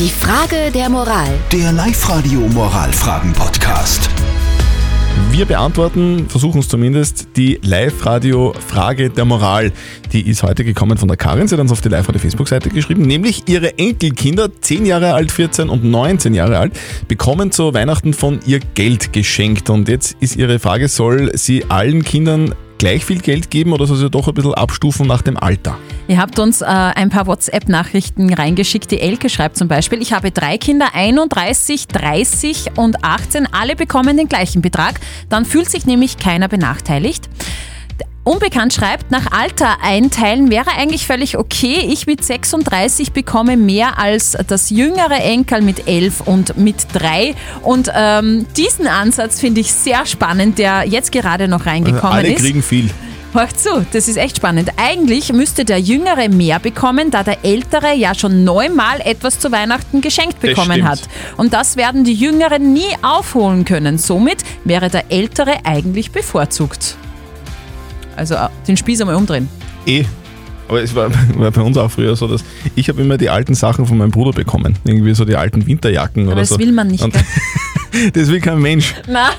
Die Frage der Moral. Der Live-Radio Moralfragen-Podcast. Wir beantworten, versuchen es zumindest, die Live-Radio-Frage der Moral. Die ist heute gekommen von der Karin. Sie hat uns auf die Live-Radio-Facebook-Seite geschrieben. Nämlich ihre Enkelkinder, 10 Jahre alt, 14 und 19 Jahre alt, bekommen zu Weihnachten von ihr Geld geschenkt. Und jetzt ist ihre Frage, soll sie allen Kindern gleich viel Geld geben oder soll sie doch ein bisschen abstufen nach dem Alter? Ihr habt uns äh, ein paar WhatsApp-Nachrichten reingeschickt. Die Elke schreibt zum Beispiel, ich habe drei Kinder, 31, 30 und 18. Alle bekommen den gleichen Betrag. Dann fühlt sich nämlich keiner benachteiligt. Unbekannt schreibt, nach Alter einteilen wäre eigentlich völlig okay. Ich mit 36 bekomme mehr als das jüngere Enkel mit 11 und mit 3. Und ähm, diesen Ansatz finde ich sehr spannend, der jetzt gerade noch reingekommen Alle ist. kriegen viel. Hört zu, das ist echt spannend. Eigentlich müsste der Jüngere mehr bekommen, da der Ältere ja schon neunmal etwas zu Weihnachten geschenkt bekommen hat. Und das werden die Jüngeren nie aufholen können. Somit wäre der Ältere eigentlich bevorzugt. Also äh, den Spieß einmal umdrehen. Eh. Aber es war, war bei uns auch früher so, dass ich habe immer die alten Sachen von meinem Bruder bekommen. Irgendwie so die alten Winterjacken Aber oder das so. will man nicht, Und das will kein Mensch. Na,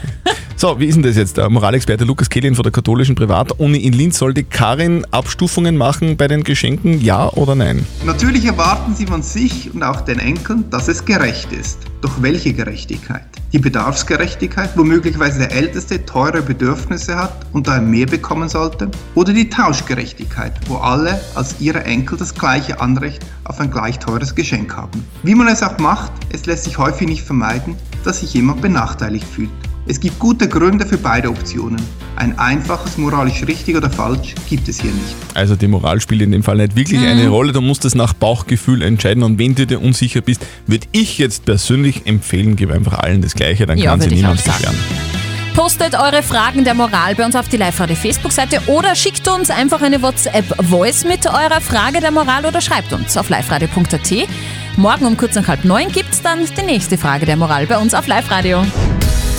So, wie ist denn das jetzt? Der Moralexperte Lukas Kehlin von der katholischen Privatuni in Linz soll die Karin Abstufungen machen bei den Geschenken, ja oder nein? Natürlich erwarten sie von sich und auch den Enkeln, dass es gerecht ist. Doch welche Gerechtigkeit? Die Bedarfsgerechtigkeit, wo möglicherweise der Älteste teure Bedürfnisse hat und daher mehr bekommen sollte? Oder die Tauschgerechtigkeit, wo alle als ihre Enkel das gleiche Anrecht auf ein gleich teures Geschenk haben? Wie man es auch macht, es lässt sich häufig nicht vermeiden, dass sich jemand benachteiligt fühlt. Es gibt gute Gründe für beide Optionen. Ein einfaches moralisch richtig oder falsch gibt es hier nicht. Also die Moral spielt in dem Fall nicht wirklich Mhm. eine Rolle, du musst es nach Bauchgefühl entscheiden und wenn du dir unsicher bist, würde ich jetzt persönlich empfehlen, gib einfach allen das Gleiche, dann Ja, kann sich ich niemand beschweren. postet eure Fragen der Moral bei uns auf die Live-Radio Facebook-Seite oder schickt uns einfach eine WhatsApp-Voice mit eurer Frage der Moral oder schreibt uns auf liveradio.at. Morgen um kurz nach halb neun gibt es dann die nächste Frage der Moral bei uns auf Live-Radio.